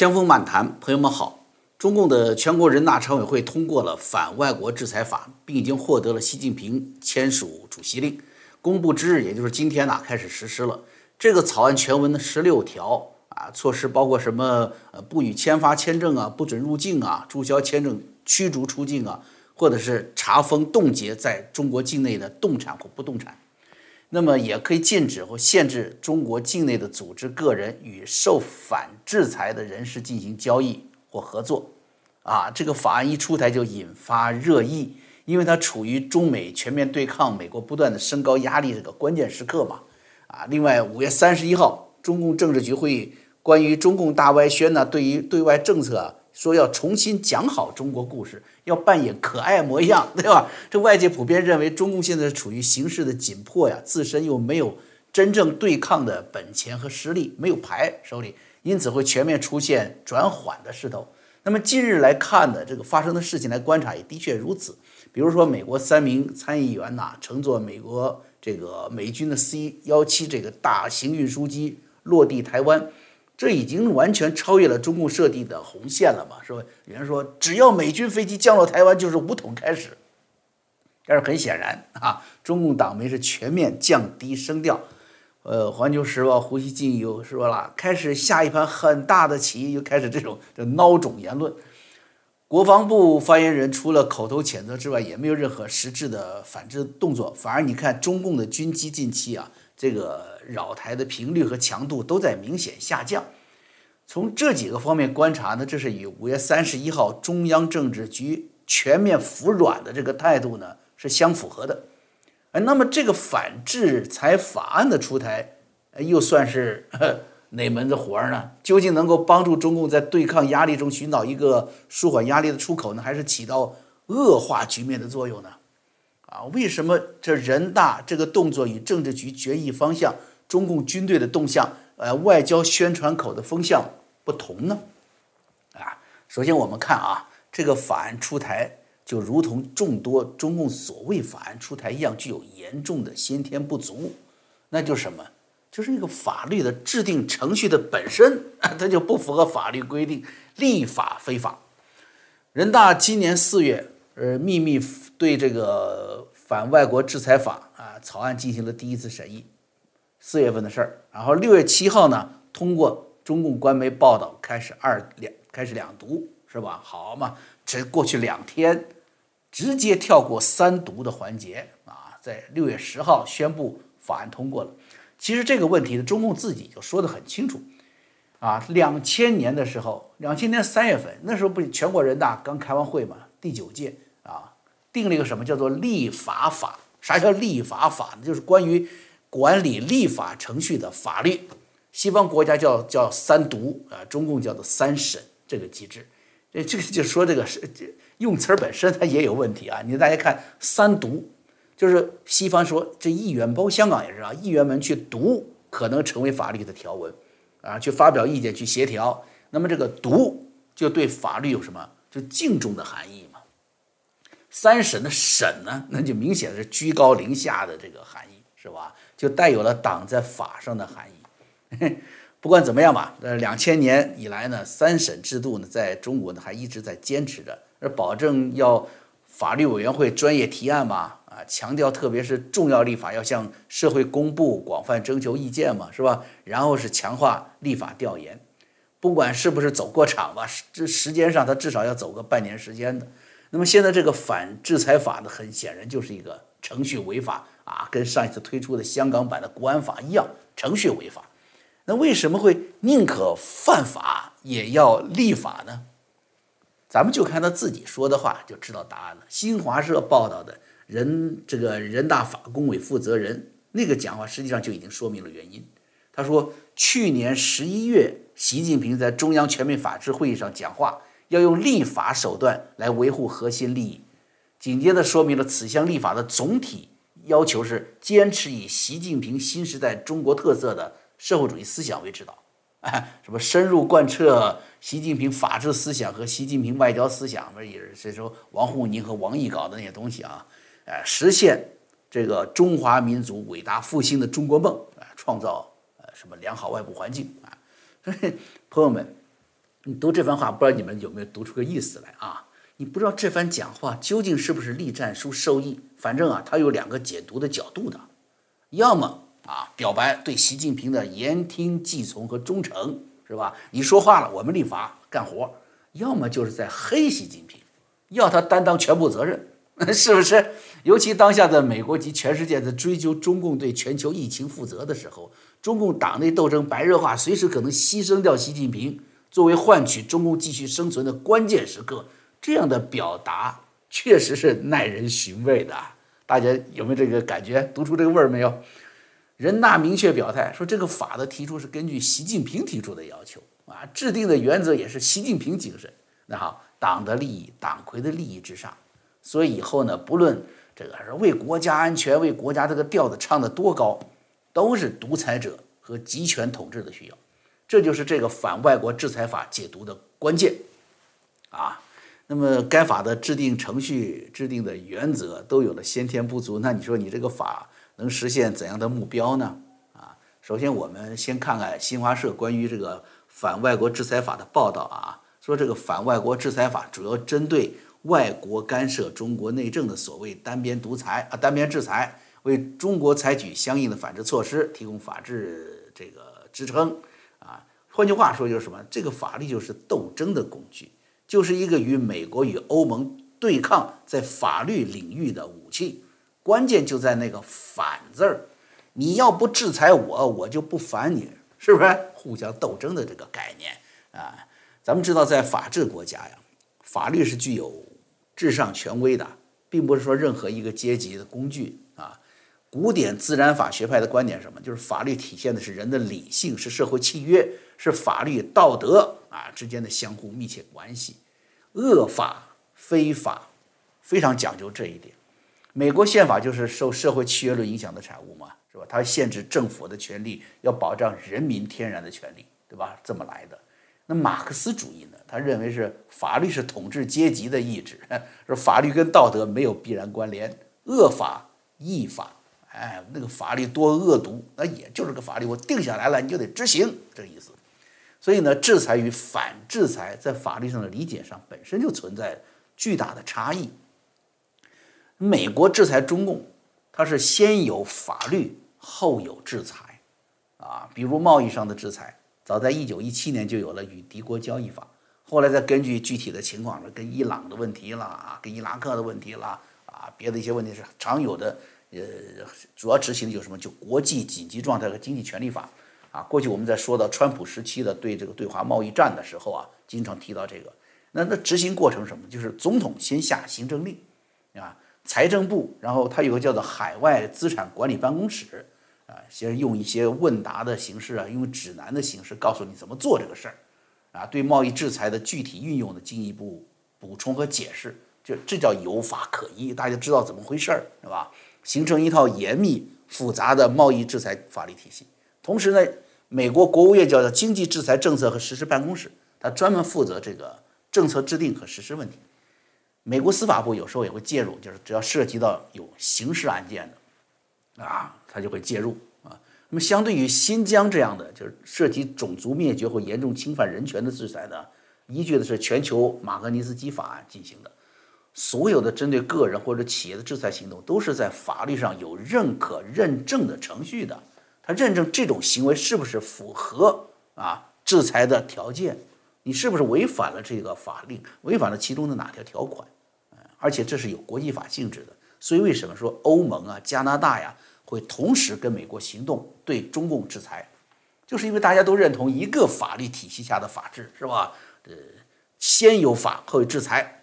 江峰漫谈，朋友们好。中共的全国人大常委会通过了反外国制裁法，并已经获得了习近平签署主席令，公布之日也就是今天呢开始实施了。这个草案全文的十六条啊，措施包括什么？呃，不予签发签证啊，不准入境啊，注销签证，驱逐出境啊，或者是查封冻结在中国境内的动产或不动产。那么也可以禁止或限制中国境内的组织、个人与受反制裁的人士进行交易或合作，啊，这个法案一出台就引发热议，因为它处于中美全面对抗、美国不断的升高压力这个关键时刻嘛，啊，另外五月三十一号，中共政治局会议关于中共大外宣呢，对于对外政策。说要重新讲好中国故事，要扮演可爱模样，对吧？这外界普遍认为中共现在处于形势的紧迫呀，自身又没有真正对抗的本钱和实力，没有牌手里，因此会全面出现转缓的势头。那么近日来看的这个发生的事情来观察，也的确如此。比如说，美国三名参议员呐，乘坐美国这个美军的 C 幺七这个大型运输机落地台湾。这已经完全超越了中共设定的红线了嘛？是吧？有人说，只要美军飞机降落台湾，就是武统开始。但是很显然啊，中共党媒是全面降低声调。呃，《环球时报》胡锡进又说了，开始下一盘很大的棋，又开始这种这孬种言论。国防部发言人除了口头谴责之外，也没有任何实质的反制动作。反而你看，中共的军机近期啊。这个扰台的频率和强度都在明显下降。从这几个方面观察呢，这是与五月三十一号中央政治局全面服软的这个态度呢是相符合的。哎，那么这个反制裁法案的出台，又算是哪门子活儿呢？究竟能够帮助中共在对抗压力中寻找一个舒缓压力的出口呢，还是起到恶化局面的作用呢？啊，为什么这人大这个动作与政治局决议方向、中共军队的动向、呃外交宣传口的风向不同呢？啊，首先我们看啊，这个法案出台就如同众多中共所谓法案出台一样，具有严重的先天不足，那就是什么？就是一个法律的制定程序的本身，它就不符合法律规定，立法非法。人大今年四月。呃，秘密对这个反外国制裁法啊草案进行了第一次审议，四月份的事儿。然后六月七号呢，通过中共官媒报道开始二两开始两读，是吧？好嘛，这过去两天直接跳过三读的环节啊，在六月十号宣布法案通过了。其实这个问题呢，中共自己就说得很清楚啊。两千年的时候，两千年三月份，那时候不是全国人大刚开完会嘛，第九届。定了一个什么叫做立法法？啥叫立法法呢？就是关于管理立法程序的法律。西方国家叫叫三读啊，中共叫做三审这个机制。这这个就说这个是用词本身它也有问题啊。你大家看三读，就是西方说这议员包括香港也是啊，议员们去读可能成为法律的条文啊，去发表意见去协调。那么这个读就对法律有什么就敬重的含义嘛。三审的审呢，那就明显是居高临下的这个含义，是吧？就带有了党在法上的含义。不管怎么样吧，呃，两千年以来呢，三审制度呢，在中国呢还一直在坚持着，而保证要法律委员会专业提案嘛，啊，强调特别是重要立法要向社会公布、广泛征求意见嘛，是吧？然后是强化立法调研，不管是不是走过场吧，这时间上他至少要走个半年时间的。那么现在这个反制裁法呢，很显然就是一个程序违法啊，跟上一次推出的香港版的国安法一样，程序违法。那为什么会宁可犯法也要立法呢？咱们就看他自己说的话就知道答案了。新华社报道的人，这个人大法工委负责人那个讲话，实际上就已经说明了原因。他说，去年十一月，习近平在中央全面法制会议上讲话。要用立法手段来维护核心利益，紧接着说明了此项立法的总体要求是坚持以习近平新时代中国特色的社会主义思想为指导，哎，什么深入贯彻习近平法治思想和习近平外交思想，不是也是这时候王沪宁和王毅搞的那些东西啊，哎，实现这个中华民族伟大复兴的中国梦啊，创造呃什么良好外部环境啊，朋友们。你读这番话，不知道你们有没有读出个意思来啊？你不知道这番讲话究竟是不是栗战书受益？反正啊，他有两个解读的角度的，要么啊表白对习近平的言听计从和忠诚，是吧？你说话了，我们立法干活；要么就是在黑习近平，要他担当全部责任，是不是？尤其当下的美国及全世界在追究中共对全球疫情负责的时候，中共党内斗争白热化，随时可能牺牲掉习近平，作为换取中共继续生存的关键时刻。这样的表达确实是耐人寻味的，大家有没有这个感觉？读出这个味儿没有？人大明确表态说，这个法的提出是根据习近平提出的要求啊，制定的原则也是习近平精神。那好，党的利益、党魁的利益之上，所以以后呢，不论这个是为国家安全、为国家这个调子唱得多高，都是独裁者和集权统治的需要。这就是这个反外国制裁法解读的关键啊。那么该法的制定程序、制定的原则都有了先天不足，那你说你这个法能实现怎样的目标呢？啊，首先我们先看看新华社关于这个反外国制裁法的报道啊，说这个反外国制裁法主要针对外国干涉中国内政的所谓单边独裁啊、单边制裁，为中国采取相应的反制措施提供法治这个支撑。换句话说就是什么？这个法律就是斗争的工具。就是一个与美国与欧盟对抗在法律领域的武器，关键就在那个“反”字儿。你要不制裁我，我就不反你，是不是？互相斗争的这个概念啊。咱们知道，在法治国家呀，法律是具有至上权威的，并不是说任何一个阶级的工具。古典自然法学派的观点什么？就是法律体现的是人的理性，是社会契约，是法律道德。啊之间的相互密切关系，恶法非法非常讲究这一点。美国宪法就是受社会契约论影响的产物嘛，是吧？它限制政府的权利，要保障人民天然的权利，对吧？这么来的。那马克思主义呢？他认为是法律是统治阶级的意志，说法律跟道德没有必然关联。恶法异法，哎，那个法律多恶毒，那也就是个法律，我定下来了，你就得执行，这个意思。所以呢，制裁与反制裁在法律上的理解上本身就存在巨大的差异。美国制裁中共，它是先有法律后有制裁，啊，比如贸易上的制裁，早在一九一七年就有了与敌国交易法，后来再根据具体的情况呢，跟伊朗的问题了啊，跟伊拉克的问题了啊，别的一些问题是常有的，呃，主要执行的有什么？就国际紧急状态和经济权利法。啊，过去我们在说到川普时期的对这个对华贸易战的时候啊，经常提到这个。那那执行过程什么？就是总统先下行政令，啊，财政部，然后他有个叫做海外资产管理办公室，啊，先用一些问答的形式啊，用指南的形式告诉你怎么做这个事儿，啊，对贸易制裁的具体运用的进一步补充和解释，就这叫有法可依，大家知道怎么回事儿，是吧？形成一套严密复杂的贸易制裁法律体系。同时呢，美国国务院叫做经济制裁政策和实施办公室，它专门负责这个政策制定和实施问题。美国司法部有时候也会介入，就是只要涉及到有刑事案件的，啊，它就会介入啊。那么相对于新疆这样的，就是涉及种族灭绝或严重侵犯人权的制裁呢，依据的是全球马格尼斯基法案进行的。所有的针对个人或者企业的制裁行动，都是在法律上有认可认证的程序的。他认证这种行为是不是符合啊制裁的条件？你是不是违反了这个法令？违反了其中的哪条条款？而且这是有国际法性质的。所以为什么说欧盟啊、加拿大呀会同时跟美国行动对中共制裁？就是因为大家都认同一个法律体系下的法治，是吧？呃，先有法后有制裁，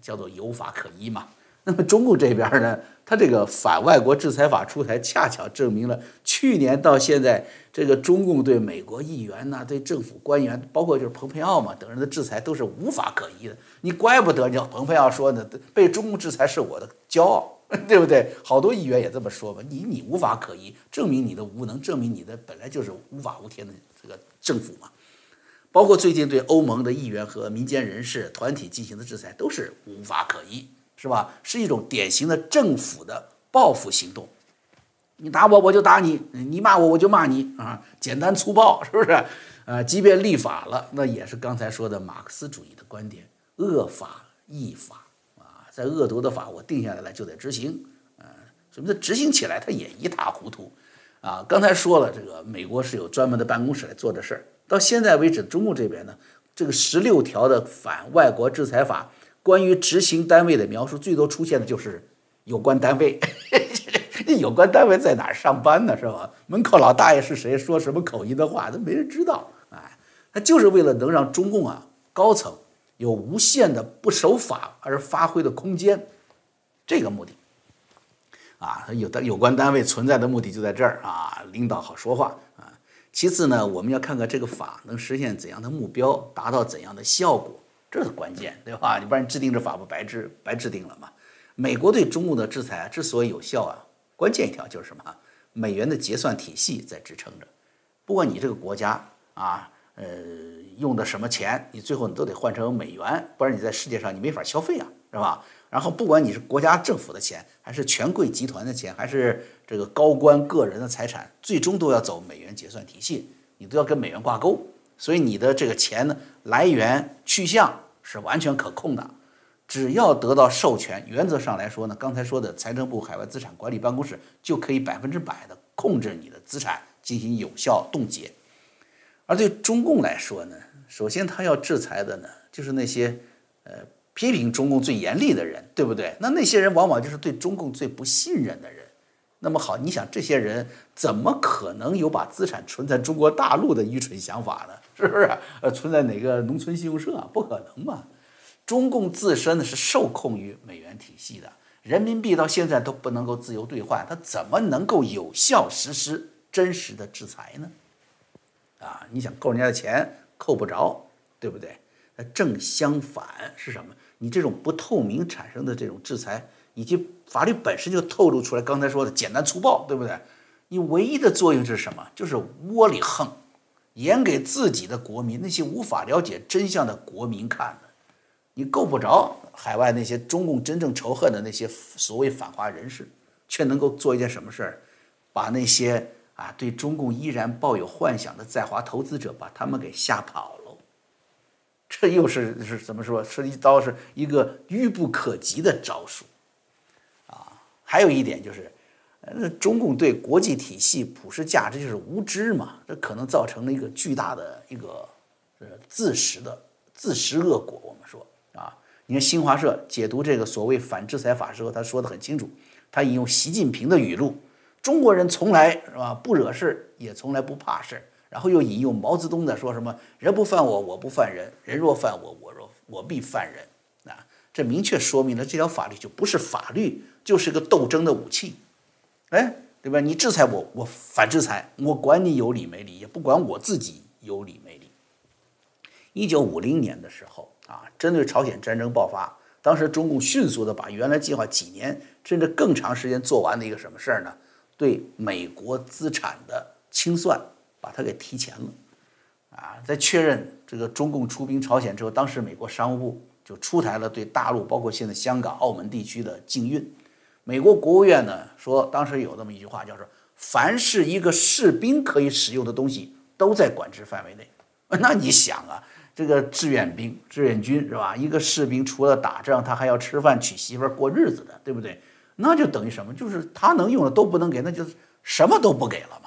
叫做有法可依嘛。那么中共这边呢？他这个反外国制裁法出台，恰巧证明了去年到现在，这个中共对美国议员呐、对政府官员，包括就是蓬佩奥嘛等人的制裁都是无法可依的。你怪不得叫蓬佩奥说呢，被中共制裁是我的骄傲，对不对？好多议员也这么说吧。你你无法可依，证明你的无能，证明你的本来就是无法无天的这个政府嘛。包括最近对欧盟的议员和民间人士团体进行的制裁，都是无法可依。是吧？是一种典型的政府的报复行动。你打我，我就打你；你骂我，我就骂你啊！简单粗暴，是不是？啊，即便立法了，那也是刚才说的马克思主义的观点，恶法亦法啊，在恶毒的法我定下来了就得执行啊，什么叫执行起来它也一塌糊涂啊。刚才说了，这个美国是有专门的办公室来做这事儿，到现在为止，中共这边呢，这个十六条的反外国制裁法关于执行单位的描述，最多出现的就是有关单位。有关单位在哪上班呢？是吧？门口老大爷是谁？说什么口音的话，都没人知道。哎，他就是为了能让中共啊高层有无限的不守法而发挥的空间，这个目的。啊，有的有关单位存在的目的就在这儿啊，领导好说话。其次呢，我们要看看这个法能实现怎样的目标，达到怎样的效果，这是关键，对吧？你不然制定这法不白制白制定了吗？美国对中共的制裁之所以有效啊。关键一条就是什么？美元的结算体系在支撑着，不管你这个国家啊，呃，用的什么钱，你最后你都得换成美元，不然你在世界上你没法消费啊，是吧？然后不管你是国家政府的钱，还是权贵集团的钱，还是这个高官个人的财产，最终都要走美元结算体系，你都要跟美元挂钩，所以你的这个钱呢，来源去向是完全可控的。只要得到授权，原则上来说呢，刚才说的财政部海外资产管理办公室就可以百分之百的控制你的资产，进行有效冻结。而对中共来说呢，首先他要制裁的呢，就是那些呃批评中共最严厉的人，对不对？那那些人往往就是对中共最不信任的人。那么好，你想这些人怎么可能有把资产存在中国大陆的愚蠢想法呢？是不是？呃，存在哪个农村信用社？不可能嘛。中共自身呢是受控于美元体系的，人民币到现在都不能够自由兑换，它怎么能够有效实施真实的制裁呢？啊，你想扣人家的钱扣不着，对不对？那正相反是什么？你这种不透明产生的这种制裁，以及法律本身就透露出来，刚才说的简单粗暴，对不对？你唯一的作用是什么？就是窝里横，演给自己的国民，那些无法了解真相的国民看的。你够不着海外那些中共真正仇恨的那些所谓反华人士，却能够做一件什么事儿？把那些啊对中共依然抱有幻想的在华投资者，把他们给吓跑了。这又是是怎么说？是一刀是一个愚不可及的招数啊！还有一点就是，呃，中共对国际体系普世价值就是无知嘛，这可能造成了一个巨大的一个呃自食的自食恶果。我们说。啊，你看新华社解读这个所谓反制裁法时候，他说的很清楚，他引用习近平的语录：“中国人从来是吧不惹事，也从来不怕事。”然后又引用毛泽东的说什么：“人不犯我，我不犯人；人若犯我，我若我必犯人。”啊，这明确说明了这条法律就不是法律，就是个斗争的武器。哎，对吧？你制裁我，我反制裁，我管你有理没理，也不管我自己有理没理。一九五零年的时候。啊，针对朝鲜战争爆发，当时中共迅速的把原来计划几年甚至更长时间做完的一个什么事儿呢？对美国资产的清算，把它给提前了。啊，在确认这个中共出兵朝鲜之后，当时美国商务部就出台了对大陆，包括现在香港、澳门地区的禁运。美国国务院呢说，当时有这么一句话，叫做“凡是一个士兵可以使用的东西，都在管制范围内”。那你想啊？这个志愿兵、志愿军是吧？一个士兵除了打仗，他还要吃饭、娶媳妇、过日子的，对不对？那就等于什么？就是他能用的都不能给，那就什么都不给了。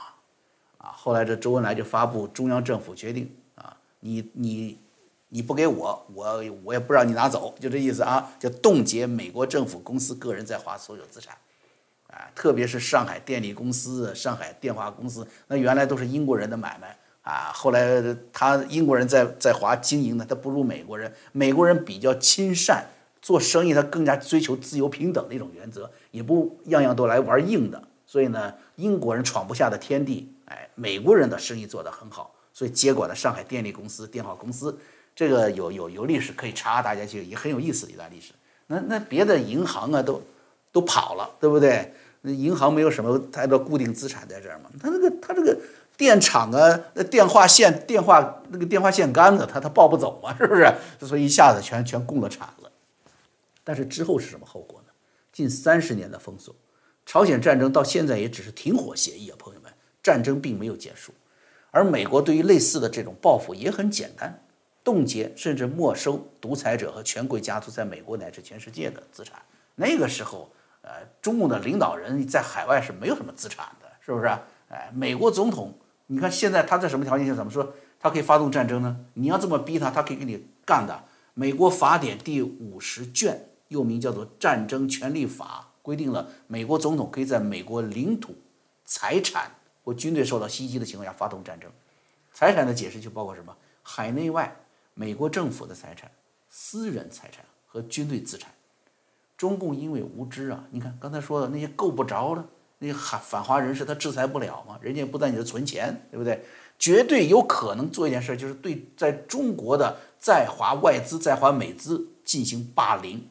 后来这周恩来就发布中央政府决定啊，你你你不给我，我我也不让你拿走，就这意思啊，就冻结美国政府公司个人在华所有资产，啊，特别是上海电力公司、上海电话公司，那原来都是英国人的买卖。啊，后来他英国人在在华经营呢，他不如美国人。美国人比较亲善，做生意他更加追求自由平等的一种原则，也不样样都来玩硬的。所以呢，英国人闯不下的天地，哎，美国人的生意做得很好，所以接管了上海电力公司、电话公司。这个有有有历史可以查，大家去也很有意思的一段历史。那那别的银行啊，都都跑了，对不对？那银行没有什么太多固定资产在这儿嘛，他那个他这个。电厂啊，那电话线、电话那个电话线杆子，它它抱不走嘛，是不是？所以一下子全全供了产了。但是之后是什么后果呢？近三十年的封锁，朝鲜战争到现在也只是停火协议啊，朋友们，战争并没有结束。而美国对于类似的这种报复也很简单，冻结甚至没收独裁者和权贵家族在美国乃至全世界的资产。那个时候，呃，中共的领导人在海外是没有什么资产的，是不是？哎，美国总统，你看现在他在什么条件下怎么说？他可以发动战争呢？你要这么逼他，他可以给你干的。美国法典第五十卷，又名叫做《战争权利法》，规定了美国总统可以在美国领土、财产或军队受到袭击的情况下发动战争。财产的解释就包括什么？海内外美国政府的财产、私人财产和军队资产。中共因为无知啊，你看刚才说的那些够不着的那些反反华人士，他制裁不了吗？人家不在你这存钱，对不对？绝对有可能做一件事，就是对在中国的在华外资、在华美资进行霸凌，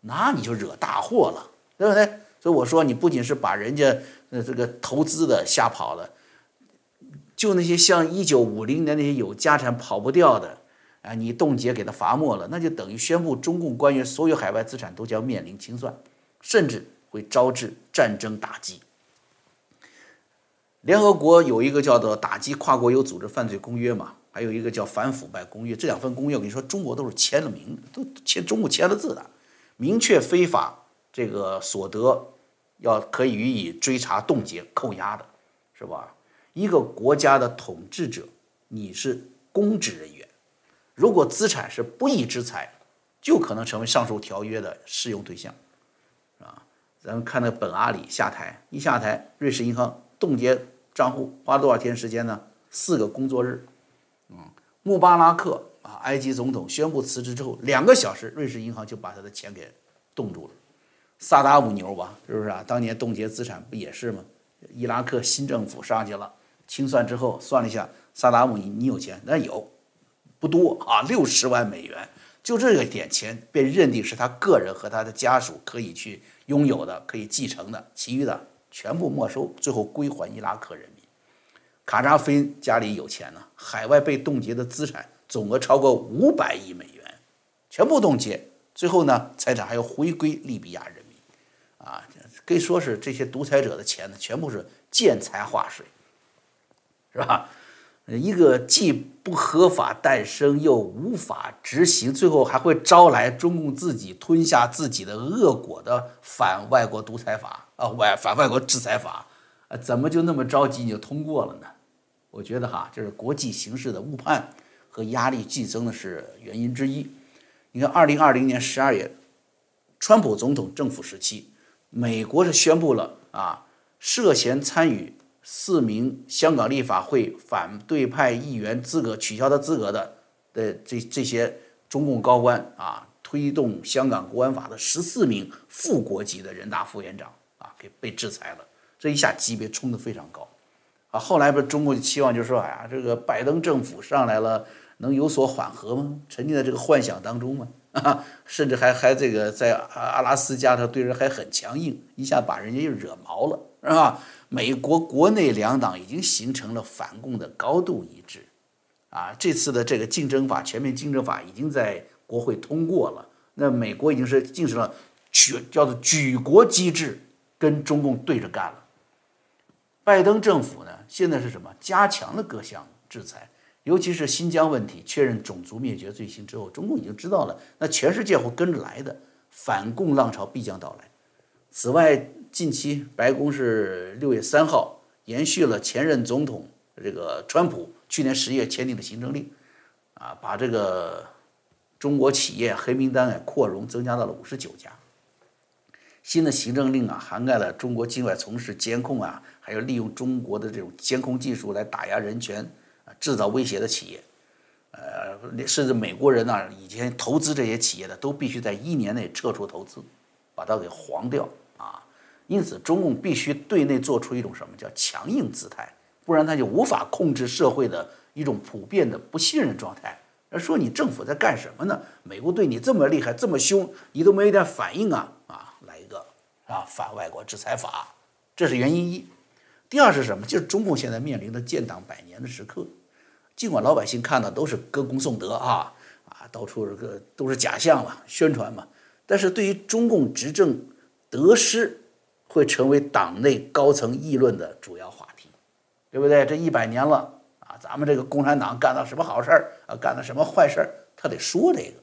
那你就惹大祸了，对不对？所以我说，你不仅是把人家呃这个投资的吓跑了，就那些像一九五零年那些有家产跑不掉的，啊，你冻结给他罚没了，那就等于宣布中共官员所有海外资产都将面临清算，甚至会招致战争打击。联合国有一个叫做《打击跨国有组织犯罪公约》嘛，还有一个叫《反腐败公约》。这两份公约，我跟你说，中国都是签了名，都签中国签了字的，明确非法这个所得要可以予以追查、冻结、扣押的，是吧？一个国家的统治者，你是公职人员，如果资产是不义之财，就可能成为上述条约的适用对象，啊，咱们看那本阿里下台，一下台，瑞士银行冻结。账户花多少天时间呢？四个工作日。嗯，穆巴拉克啊，埃及总统宣布辞职之后，两个小时，瑞士银行就把他的钱给冻住了。萨达姆牛吧，是不是啊？当年冻结资产不也是吗？伊拉克新政府上去了，清算之后算了一下，萨达姆你你有钱？那有，不多啊，六十万美元，就这个点钱被认定是他个人和他的家属可以去拥有的，可以继承的，其余的。全部没收，最后归还伊拉克人民。卡扎菲家里有钱呢，海外被冻结的资产总额超过五百亿美元，全部冻结，最后呢，财产还要回归利比亚人。啊，可以说是这些独裁者的钱呢，全部是见财化水，是吧？一个既不合法诞生又无法执行，最后还会招来中共自己吞下自己的恶果的反外国独裁法啊，外反外国制裁法啊，怎么就那么着急你就通过了呢？我觉得哈，这是国际形势的误判和压力剧增的是原因之一。你看，二零二零年十二月，川普总统政府时期，美国是宣布了啊，涉嫌参与。四名香港立法会反对派议员资格取消他资格的的这这些中共高官啊，推动香港国安法的十四名副国级的人大副院长啊，给被制裁了。这一下级别冲得非常高啊。后来不是中国的期望就是说，哎呀，这个拜登政府上来了，能有所缓和吗？沉浸在这个幻想当中吗？啊，甚至还还这个在阿拉斯加，他对人还很强硬，一下把人家又惹毛了，是吧？美国国内两党已经形成了反共的高度一致，啊，这次的这个竞争法、全面竞争法已经在国会通过了。那美国已经是进行了举叫做举国机制，跟中共对着干了。拜登政府呢，现在是什么？加强了各项制裁，尤其是新疆问题确认种族灭绝罪行之后，中共已经知道了，那全世界会跟着来的，反共浪潮必将到来。此外，近期白宫是六月三号延续了前任总统这个川普去年十月签订的行政令，啊，把这个中国企业黑名单啊扩容增加到了五十九家。新的行政令啊，涵盖了中国境外从事监控啊，还有利用中国的这种监控技术来打压人权、制造威胁的企业，呃，甚至美国人呢以前投资这些企业的都必须在一年内撤出投资，把它给黄掉啊。因此，中共必须对内做出一种什么叫强硬姿态，不然他就无法控制社会的一种普遍的不信任状态。说你政府在干什么呢？美国对你这么厉害，这么凶，你都没有点反应啊？啊，来一个啊反外国制裁法，这是原因一。第二是什么？就是中共现在面临的建党百年的时刻，尽管老百姓看到都是歌功颂德啊啊，到处这个都是假象嘛，宣传嘛，但是对于中共执政得失。会成为党内高层议论的主要话题，对不对？这一百年了啊，咱们这个共产党干了什么好事儿啊，干了什么坏事儿，他得说这个。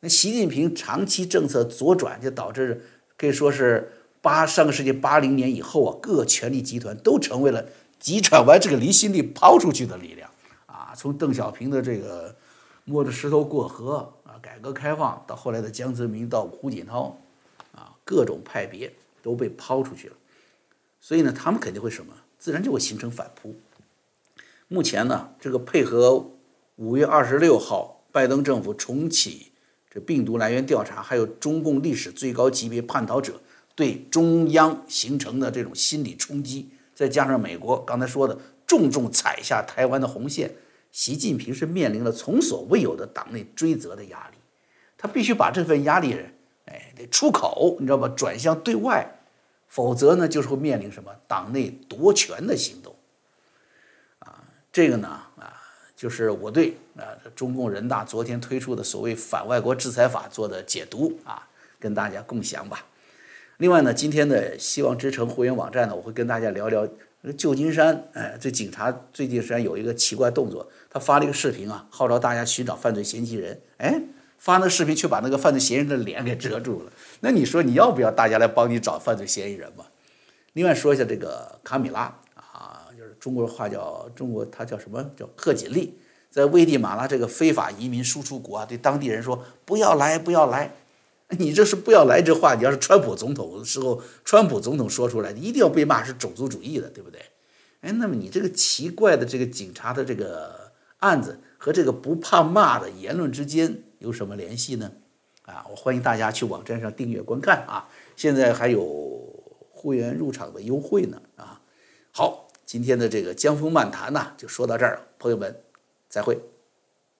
那习近平长期政策左转，就导致可以说是八上个世纪八零年以后啊，各权力集团都成为了急转弯这个离心力抛出去的力量从邓小平的这个摸着石头过河啊，改革开放到后来的江泽民到胡锦涛啊，各种派别都被抛出去了。所以呢，他们肯定会什么，自然就会形成反扑。目前呢，这个配合五月二十六号拜登政府重启。这病毒来源调查，还有中共历史最高级别叛逃者对中央形成的这种心理冲击，再加上美国刚才说的重重踩下台湾的红线，习近平是面临了从所未有的党内追责的压力，他必须把这份压力，哎，得出口，你知道吧？转向对外，否则呢，就是会面临什么党内夺权的行动。啊，这个呢，啊。就是我对啊中共人大昨天推出的所谓反外国制裁法做的解读啊，跟大家共享吧。另外呢，今天的希望之城会员网站呢，我会跟大家聊聊旧金山。哎，这警察最近实际上有一个奇怪动作，他发了一个视频啊，号召大家寻找犯罪嫌疑人。哎，发那个视频却把那个犯罪嫌疑人的脸给遮住了。那你说你要不要大家来帮你找犯罪嫌疑人嘛？另外说一下这个卡米拉啊，就是。中国话叫中国，他叫什么叫贺锦丽，在危地马拉这个非法移民输出国啊，对当地人说不要来，不要来。你这是不要来这话，你要是川普总统的时候，川普总统说出来，一定要被骂是种族主义的，对不对？哎，那么你这个奇怪的这个警察的这个案子和这个不怕骂的言论之间有什么联系呢？啊，我欢迎大家去网站上订阅观看啊，现在还有会员入场的优惠呢啊，好。今天的这个江峰漫谈呢，就说到这儿了，朋友们，再会。